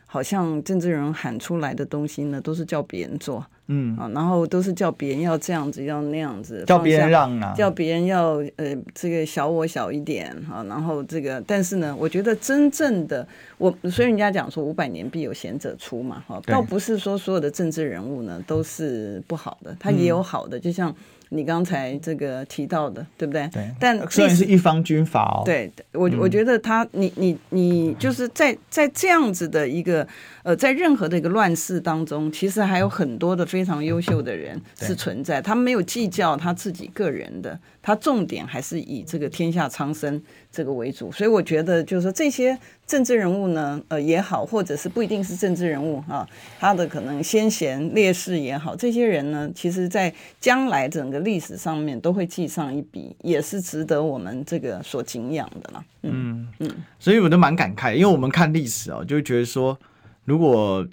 Speaker 2: 好像政治人喊出来的东西呢，都是叫别人做，嗯。啊，然后都是叫别人要这样子，要那样子，
Speaker 1: 叫别人让啊，
Speaker 2: 叫别人要呃这个小我小一点哈，然后这个，但是呢，我觉得真正的我，所以人家讲说五百年必有贤者出嘛，哈，倒不是说所有的政治人物呢都是不好的，他也有好的，就像。你刚才这个提到的，对不对？
Speaker 1: 对。
Speaker 2: 但
Speaker 1: 虽然是一方军阀哦。
Speaker 2: 对，我我觉得他，你你你，就是在在这样子的一个呃，在任何的一个乱世当中，其实还有很多的非常优秀的人是存在。他没有计较他自己个人的，他重点还是以这个天下苍生这个为主。所以我觉得，就是说这些。政治人物呢，呃也好，或者是不一定是政治人物啊，他的可能先贤烈士也好，这些人呢，其实在将来整个历史上面都会记上一笔，也是值得我们这个所敬仰的啦。嗯嗯，
Speaker 1: 所以我都蛮感慨，因为我们看历史哦，就觉得说，如果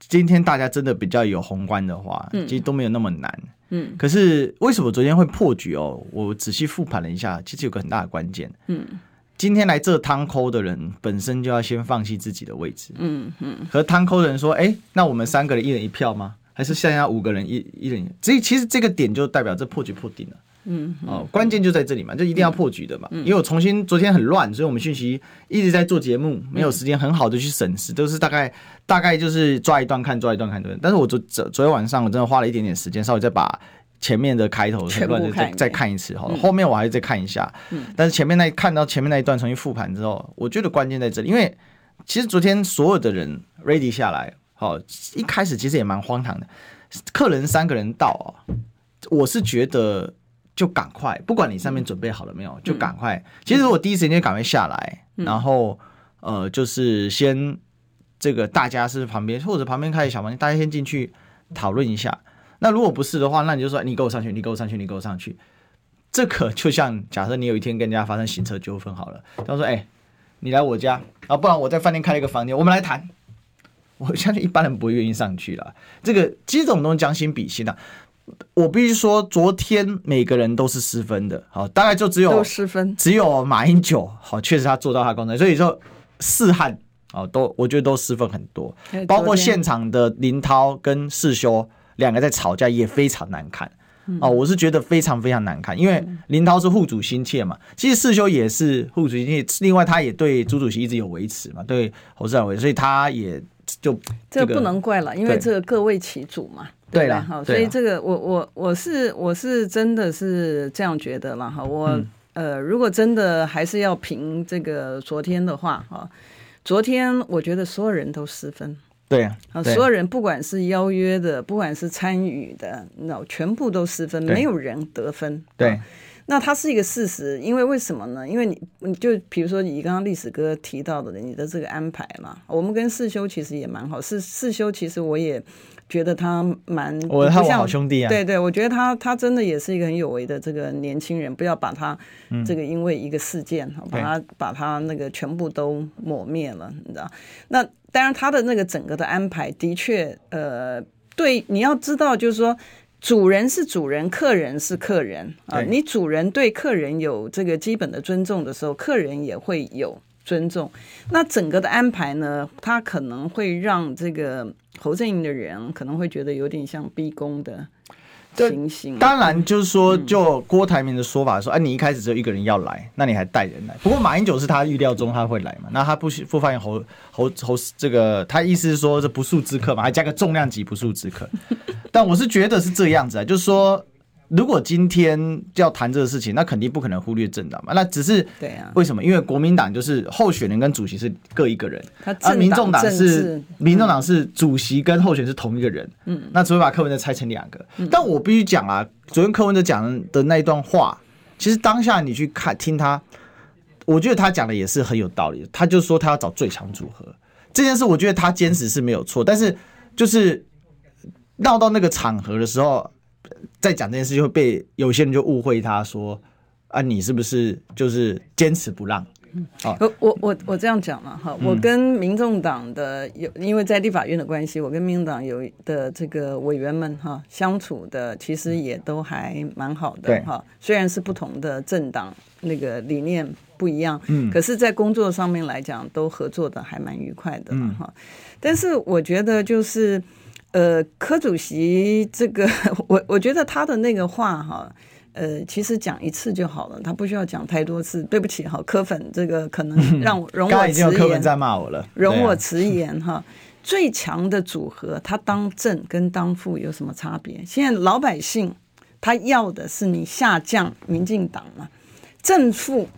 Speaker 1: 今天大家真的比较有宏观的话，其实都没有那么难。嗯，可是为什么昨天会破局哦？我仔细复盘了一下，其实有个很大的关键。嗯。今天来这汤抠的人本身就要先放弃自己的位置。嗯嗯。和汤抠的人说：“哎、欸，那我们三个人一人一票吗？还是剩下五个人一一人？这其实这个点就代表这破局破定了。嗯哦，关键就在这里嘛，就一定要破局的嘛。因为我重新昨天很乱，所以我们讯息一直在做节目，没有时间很好的去审视，都是大概大概就是抓一段看，抓一段看对。但是我昨昨昨天晚上我真的花了一点点时间，稍微再把。前面的开头的再再看一次哈，后面我还是再看一下。但是前面那看到前面那一段重新复盘之后，我觉得关键在这里，因为其实昨天所有的人 ready 下来，好，一开始其实也蛮荒唐的，客人三个人到啊，我是觉得就赶快，不管你上面准备好了没有，就赶快。其实我第一时间就赶快下来，然后呃，就是先这个大家是旁边或者旁边开小房间，大家先进去讨论一下。那如果不是的话，那你就说你给我上去，你给我上去，你给我上去。这可就像假设你有一天跟人家发生行车纠纷好了，他说：“哎、欸，你来我家啊，不然我在饭店开了一个房间，我们来谈。”我相信一般人不会愿意上去了。这个其实这种东西将心比心的、啊，我必须说，昨天每个人都是失分的，好，大概就只有
Speaker 2: 失分，
Speaker 1: 只有马英九，好，确实他做到他工作，所以说四汉哦，都我觉得都失分很多，包括现场的林涛跟世修两个在吵架也非常难看，哦，我是觉得非常非常难看，因为林涛是护主心切嘛，其实世修也是护主心切，另外他也对朱主席一直有维持嘛，对侯世伟，所以他也就
Speaker 2: 这个不能怪了，因为这个各为其主嘛。对了，哈，所以这个我我我是我是真的是这样觉得了哈。我、嗯、呃，如果真的还是要评这个昨天的话哈，昨天我觉得所有人都失分。
Speaker 1: 对啊，
Speaker 2: 所有人不管是邀约的，不管是参与的，那全部都失分，没有人得分。
Speaker 1: 对。
Speaker 2: 那它是一个事实，因为为什么呢？因为你，你就比如说你刚刚历史哥提到的你的这个安排嘛，我们跟世修其实也蛮好。世世修其实我也觉得他蛮，
Speaker 1: 我他好兄弟啊。
Speaker 2: 对对，我觉得他他真的也是一个很有为的这个年轻人，不要把他这个因为一个事件，嗯、把他把他那个全部都抹灭了，你知道？那当然他的那个整个的安排的确，呃，对，你要知道就是说。主人是主人，客人是客人啊！你主人对客人有这个基本的尊重的时候，客人也会有尊重。那整个的安排呢，他可能会让这个侯阵营的人可能会觉得有点像逼宫的。情形
Speaker 1: 当然，就是说，就郭台铭的说法说，哎、嗯啊，你一开始只有一个人要来，那你还带人来。不过马英九是他预料中他会来嘛，那他不不发现侯侯侯这个，他意思是说这不速之客嘛，还加个重量级不速之客。*laughs* 但我是觉得是这样子啊，就是说。如果今天要谈这个事情，那肯定不可能忽略政党嘛。那只是对啊，为什么？因为国民党就是候选人跟主席是各一个人，而民众党是民众党是主席跟候选人是同一个人。嗯，那只会把柯文哲拆成两个。但我必须讲啊，昨天柯文哲讲的那一段话，其实当下你去看听他，我觉得他讲的也是很有道理。他就说他要找最强组合这件事，我觉得他坚持是没有错。但是就是闹到那个场合的时候。在讲这件事，就会被有些人就误会他说啊，你是不是就是坚持不让？
Speaker 2: 好，我我我我这样讲了哈，我跟民众党的有，因为在立法院的关系，我跟民众党有的这个委员们哈相处的其实也都还蛮好的哈，虽然是不同的政党，那个理念不一样，嗯，可是，在工作上面来讲，都合作的还蛮愉快的哈。但是我觉得就是。呃，柯主席这个，*laughs* 我我觉得他的那个话哈，呃，其实讲一次就好了，他不需要讲太多次。对不起哈，柯粉这个可能 *laughs* 让我容我迟疑。柯粉
Speaker 1: 在骂我了，
Speaker 2: 容我直言哈。最强的组合，他当正跟当副有什么差别？现在老百姓他要的是你下降民进党嘛？正副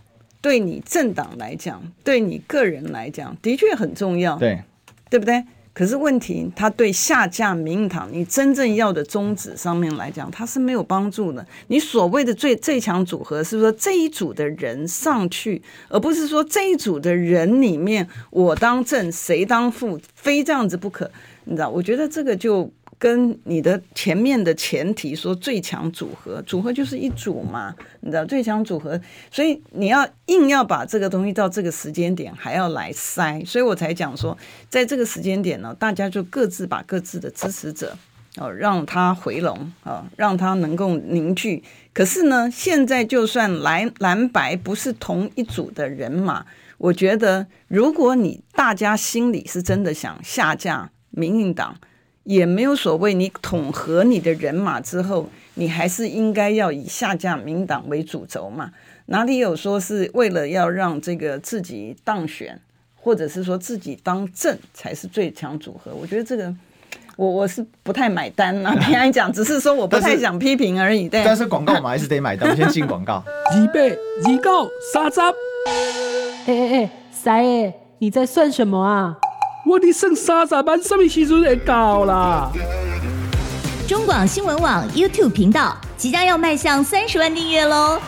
Speaker 2: 对你政党来讲，对你个人来讲，的确很重要，
Speaker 1: 对
Speaker 2: 对不对？可是问题，他对下架民进党，你真正要的宗旨上面来讲，他是没有帮助的。你所谓的最最强组合，是说这一组的人上去，而不是说这一组的人里面我当正，谁当副，非这样子不可。你知道？我觉得这个就。跟你的前面的前提说最强组合，组合就是一组嘛，你知道最强组合，所以你要硬要把这个东西到这个时间点还要来塞，所以我才讲说，在这个时间点呢，大家就各自把各自的支持者哦，让他回笼啊，让他能够凝聚。可是呢，现在就算蓝蓝白不是同一组的人马，我觉得如果你大家心里是真的想下架民进党。也没有所谓，你统合你的人马之后，你还是应该要以下架民进党为主轴嘛？哪里有说是为了要让这个自己当选，或者是说自己当政才是最强组合？我觉得这个我我是不太买单呐、啊。*laughs* 平安讲，只是说我不太想批评而已。
Speaker 1: 但是广告我们还是得买单，先进广告。*laughs*
Speaker 4: 预备，预告，三十。
Speaker 5: 哎哎哎，三爷，你在算什么啊？
Speaker 4: 我的剩三十万，什么时阵会到啦？
Speaker 6: 中广新闻网 YouTube 频道即将要迈向三十万订阅喽！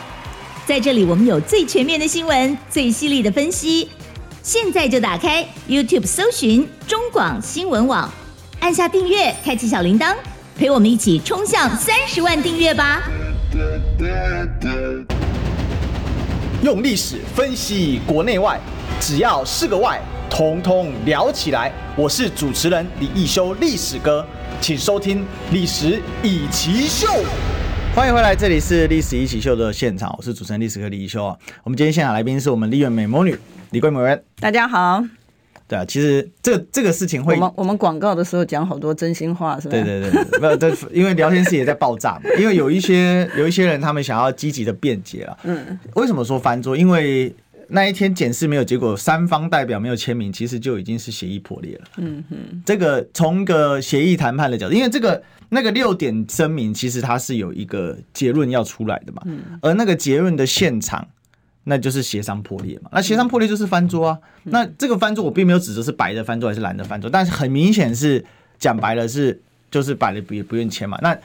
Speaker 6: 在这里，我们有最全面的新闻，最犀利的分析。现在就打开 YouTube 搜寻中广新闻网，按下订阅，开启小铃铛，陪我们一起冲向三十万订阅吧！
Speaker 1: 用历史分析国内外，只要是个“外”。统统聊起来。我是主持人李一修，历史哥，请收听《历史以奇秀》。欢迎回来，这里是《历史一起秀》的现场，我是主持人历史哥李一修啊。我们今天现场来宾是我们丽苑美魔女李桂美人，
Speaker 2: 大家好。
Speaker 1: 对啊，其实这个、这个事情会，
Speaker 2: 我们我们广告的时候讲好多真心话，是吧？
Speaker 1: 对对对，没有，对，因为聊天室也在爆炸嘛。*laughs* 因为有一些有一些人，他们想要积极的辩解啊。嗯。为什么说翻桌？因为那一天检视没有结果，三方代表没有签名，其实就已经是协议破裂了。嗯哼。这个从个协议谈判的角度，因为这个那个六点声明，其实它是有一个结论要出来的嘛。嗯。而那个结论的现场。那就是协商破裂嘛，那协商破裂就是翻桌啊。那这个翻桌我并没有指责是白的翻桌还是蓝的翻桌，但是很明显是讲白了是就是白的不也不愿签嘛。那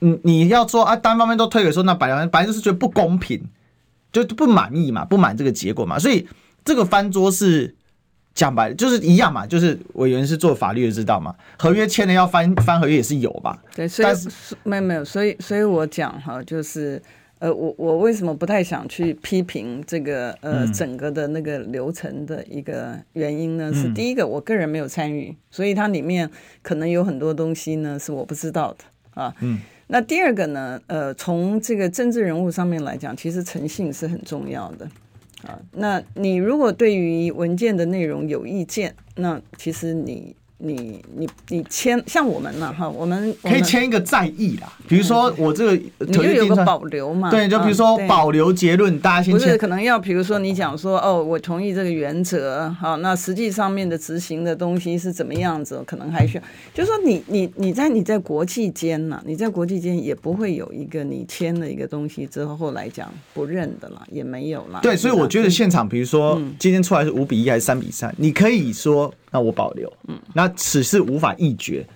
Speaker 1: 你你要说啊单方面都推给说，那白的白就是觉得不公平，就不满意嘛，不满这个结果嘛。所以这个翻桌是讲白了就是一样嘛，就是委员是做法律的知道嘛，合约签了要翻翻合约也是有吧。
Speaker 2: 对，所以没有没有，所以所以我讲哈就是。呃，我我为什么不太想去批评这个呃整个的那个流程的一个原因呢？嗯、是第一个，我个人没有参与，所以它里面可能有很多东西呢是我不知道的啊。嗯。那第二个呢，呃，从这个政治人物上面来讲，其实诚信是很重要的啊。那你如果对于文件的内容有意见，那其实你。你你你签像我们呢哈，我们
Speaker 1: 可以签一个在意啦，比如说我这个
Speaker 2: 你就有个保留嘛，
Speaker 1: 对，就比如说保留结论，大家先签。
Speaker 2: 不是可能要比如说你讲说哦，我同意这个原则，好，那实际上面的执行的东西是怎么样子，可能还需要，就是说你你你在你在国际间呐，你在国际间也不会有一个你签了一个东西之后后来讲不认的啦，也没有了。
Speaker 1: 对，所以我觉得现场，比如说今天出来是五比一还是三比三，你可以说。那我保留，嗯，那此事无法议决。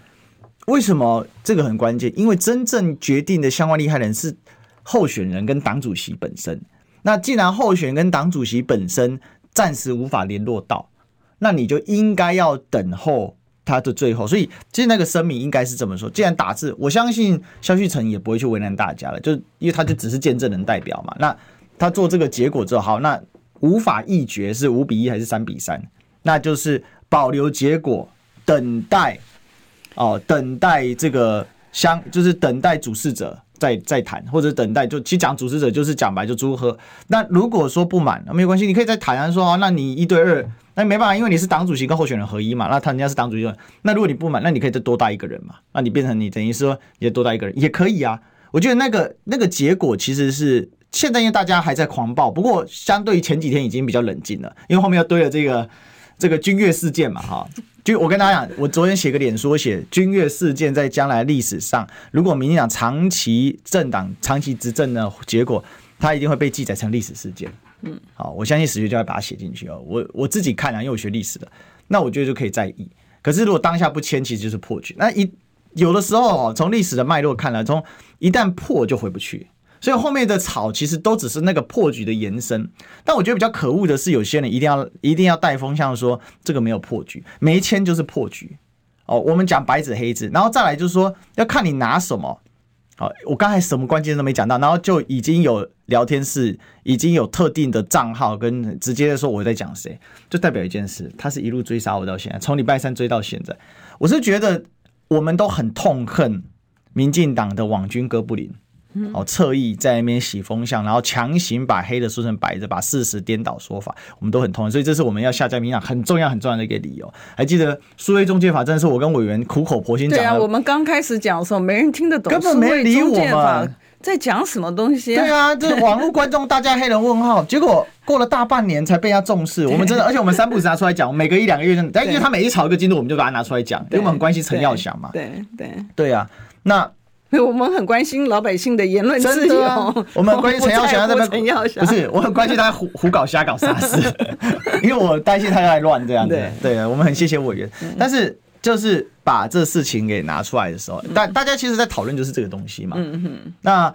Speaker 1: 为什么这个很关键？因为真正决定的相关利害人是候选人跟党主席本身。那既然候选人跟党主席本身暂时无法联络到，那你就应该要等候他的最后。所以其实那个声明应该是这么说：既然打字，我相信萧旭成也不会去为难大家了，就因为他就只是见证人代表嘛。那他做这个结果之后，好，那无法议决是五比一还是三比三？那就是。保留结果，等待哦，等待这个相，就是等待主事者再再谈，或者等待就其实讲主事者就是讲白就祝贺。那如果说不满，没有关系，你可以再坦然说啊，那你一对二，那没办法，因为你是党主席跟候选人合一嘛，那他人家是党主席，那如果你不满，那你可以再多带一个人嘛，那你变成你等于说也多带一个人也可以啊。我觉得那个那个结果其实是现在因为大家还在狂暴，不过相对于前几天已经比较冷静了，因为后面又堆了这个。这个君悦事件嘛，哈，就我跟大家讲，我昨天写个脸书写君悦事件在将来历史上，如果民进党长期政党长期执政的结果，它一定会被记载成历史事件。嗯，好，我相信史学家会把它写进去哦。我我自己看啊，因为我学历史的，那我觉得就可以在意。可是如果当下不签，其实就是破局。那一有的时候哦，从历史的脉络看来，从一旦破就回不去。所以后面的吵其实都只是那个破局的延伸，但我觉得比较可恶的是，有些人一定要一定要带风向说这个没有破局，没签就是破局。哦，我们讲白纸黑字，然后再来就是说要看你拿什么。好，我刚才什么关键都没讲到，然后就已经有聊天室，已经有特定的账号跟直接的说我在讲谁，就代表一件事，他是一路追杀我到现在，从礼拜三追到现在。我是觉得我们都很痛恨民进党的网军哥布林。哦，侧翼在那边洗风向，然后强行把黑的说成白的，把事实颠倒说法，我们都很痛恨，所以这是我们要下架民进党很重要很重要的一个理由。还记得数位中介法，真的是我跟委员苦口婆心讲的。
Speaker 2: 对啊，我们刚开始讲的时候，没人听得懂，
Speaker 1: 根本没理我们，
Speaker 2: 在讲什么东西啊？
Speaker 1: 对啊，这网络观众大家黑人问号，结果过了大半年才被他重视。我们真的，而且我们三不五时拿出来讲，每隔一两个月，但因为他每一炒一个进度，我们就把它拿出来讲，因为我们很关心陈耀祥嘛。
Speaker 2: 对对
Speaker 1: 对啊，那。*laughs*
Speaker 2: 我们很关心老百姓的言论自由。啊、*laughs*
Speaker 1: 我们关心陈耀祥在那边，*laughs* 不是，我很关心他胡胡搞瞎搞啥事，因为我担心他在乱这样子。对，我们很谢谢委员，嗯、但是就是把这事情给拿出来的时候，大、嗯、大家其实，在讨论就是这个东西嘛。嗯哼。那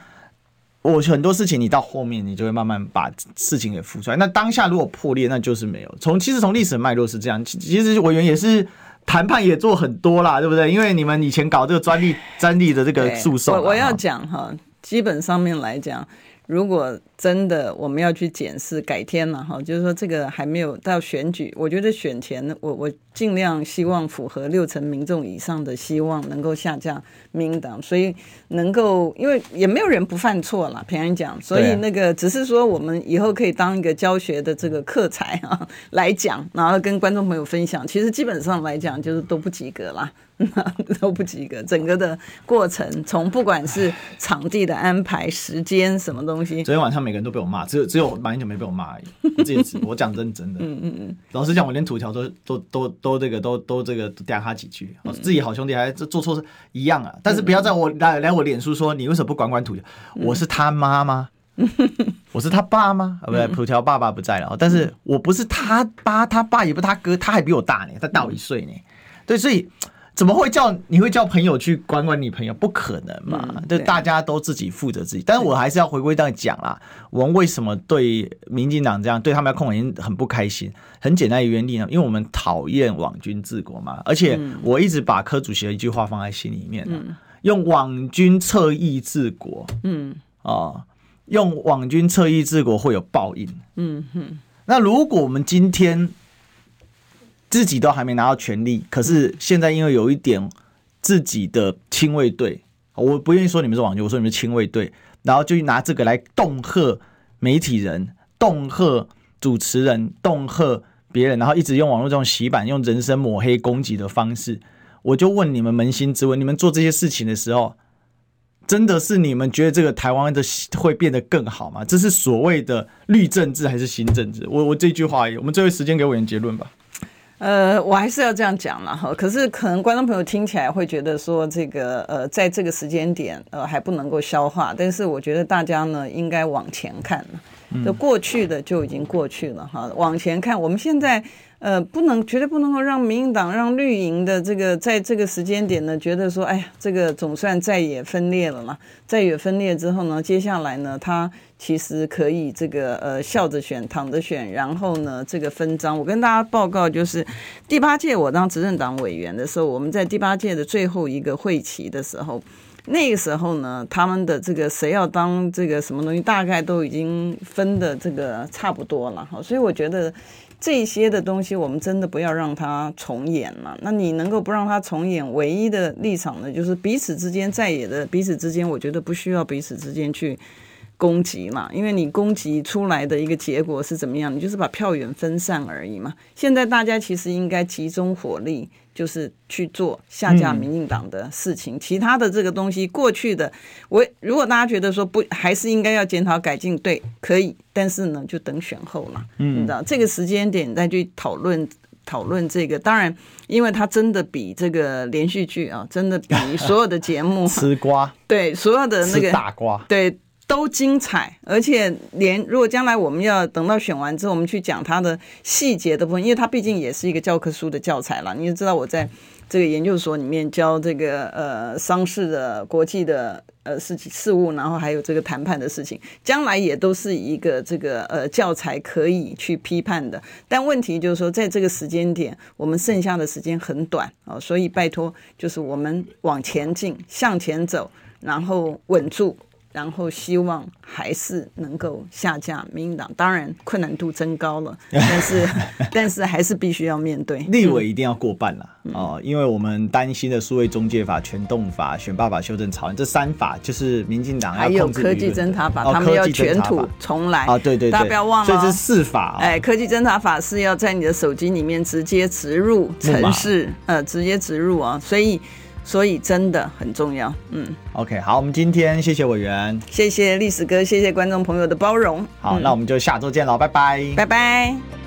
Speaker 1: 我很多事情，你到后面你就会慢慢把事情给浮出来。那当下如果破裂，那就是没有。从其实从历史脉络是这样，其实委员也是。谈判也做很多啦，对不对？因为你们以前搞这个专利专利的这个诉讼，
Speaker 2: 我我要讲哈，基本上面来讲，如果真的我们要去检视，改天了哈，就是说这个还没有到选举，我觉得选前我我尽量希望符合六成民众以上的希望，能够下架民进党，所以能够因为也没有人不犯错啦，平安讲，所以那个只是说我们以后可以当一个教学的这个课材啊来讲，然后跟观众朋友分享，其实基本上来讲就是都不及格啦。*laughs* 都不及格，整个的过程从不管是场地的安排、时间什么东西。
Speaker 1: 昨天晚上每个人都被我骂，只有只有马英九没被我骂而已。我自己，我讲真真的。嗯嗯嗯。老实讲，我连土条都都都都这个都都这个嗲他几句，自己好兄弟还做做错事一样啊。但是不要在我来来我脸书说你为什么不管管土条？我是他妈吗？*laughs* 我是他爸吗？啊不对，土条爸爸不在了。但是我不是他爸，他爸也不是他哥，他还比我大呢，他大我一岁呢。对，所以。怎么会叫你会叫朋友去管管你朋友？不可能嘛！就大家都自己负责自己。但是我还是要回归到讲啦，我们为什么对民进党这样对他们要控管很不开心？很简单的原因呢，因为我们讨厌网军治国嘛。而且我一直把柯主席的一句话放在心里面，用网军侧翼治国，嗯啊，用网军侧翼治国会有报应，嗯哼。那如果我们今天。自己都还没拿到权力，可是现在因为有一点自己的亲卫队，我不愿意说你们是网军，我说你们是亲卫队，然后就拿这个来恫吓媒体人、恫吓主持人、恫吓别人，然后一直用网络这种洗版、用人身抹黑攻击的方式，我就问你们扪心自问：你们做这些事情的时候，真的是你们觉得这个台湾的会变得更好吗？这是所谓的绿政治还是新政治？我我这句话，我们最后时间给我点结论吧。
Speaker 2: 呃，我还是要这样讲了哈。可是可能观众朋友听起来会觉得说，这个呃，在这个时间点呃还不能够消化。但是我觉得大家呢应该往前看，就过去的就已经过去了哈。往前看，我们现在。呃，不能，绝对不能够让民进党、让绿营的这个在这个时间点呢，觉得说，哎呀，这个总算在也分裂了嘛。在也分裂之后呢，接下来呢，他其实可以这个呃笑着选、躺着选，然后呢，这个分赃。我跟大家报告，就是第八届我当执政党委员的时候，我们在第八届的最后一个会期的时候，那个时候呢，他们的这个谁要当这个什么东西，大概都已经分的这个差不多了哈。所以我觉得。这些的东西，我们真的不要让它重演了。那你能够不让它重演，唯一的立场呢，就是彼此之间在也的彼此之间，我觉得不需要彼此之间去攻击嘛，因为你攻击出来的一个结果是怎么样？你就是把票源分散而已嘛。现在大家其实应该集中火力。就是去做下架民进党的事情，嗯、其他的这个东西过去的，我如果大家觉得说不，还是应该要检讨改进，对，可以，但是呢，就等选后了，嗯，你知道这个时间点再去讨论讨论这个，当然，因为它真的比这个连续剧啊，真的比所有的节目 *laughs*
Speaker 1: 吃瓜，*laughs*
Speaker 2: 对，所有的那个
Speaker 1: 大瓜，
Speaker 2: 对。都精彩，而且连如果将来我们要等到选完之后，我们去讲它的细节的部分，因为它毕竟也是一个教科书的教材了。你也知道我在这个研究所里面教这个呃商事的国际的呃事情事务，然后还有这个谈判的事情，将来也都是一个这个呃教材可以去批判的。但问题就是说，在这个时间点，我们剩下的时间很短啊，所以拜托，就是我们往前进，向前走，然后稳住。然后希望还是能够下架民进党，当然困难度增高了，*laughs* 但是但是还是必须要面对。
Speaker 1: 立委一定要过半了、嗯、哦，因为我们担心的数位中介法、全动法、选罢法修正草案这三法，就是民进党
Speaker 2: 还有科技侦查法，他们要卷土重来
Speaker 1: 啊！对对对，
Speaker 2: 大家不要忘了，
Speaker 1: 这是四法、哦。
Speaker 2: 哎，科技侦查法是要在你的手机里面直接植入城市，呃，直接植入啊，所以。所以真的很重要，嗯
Speaker 1: ，OK，好，我们今天谢谢委员，
Speaker 2: 谢谢历史哥，谢谢观众朋友的包容，
Speaker 1: 好，嗯、那我们就下周见喽，拜拜，
Speaker 2: 拜拜。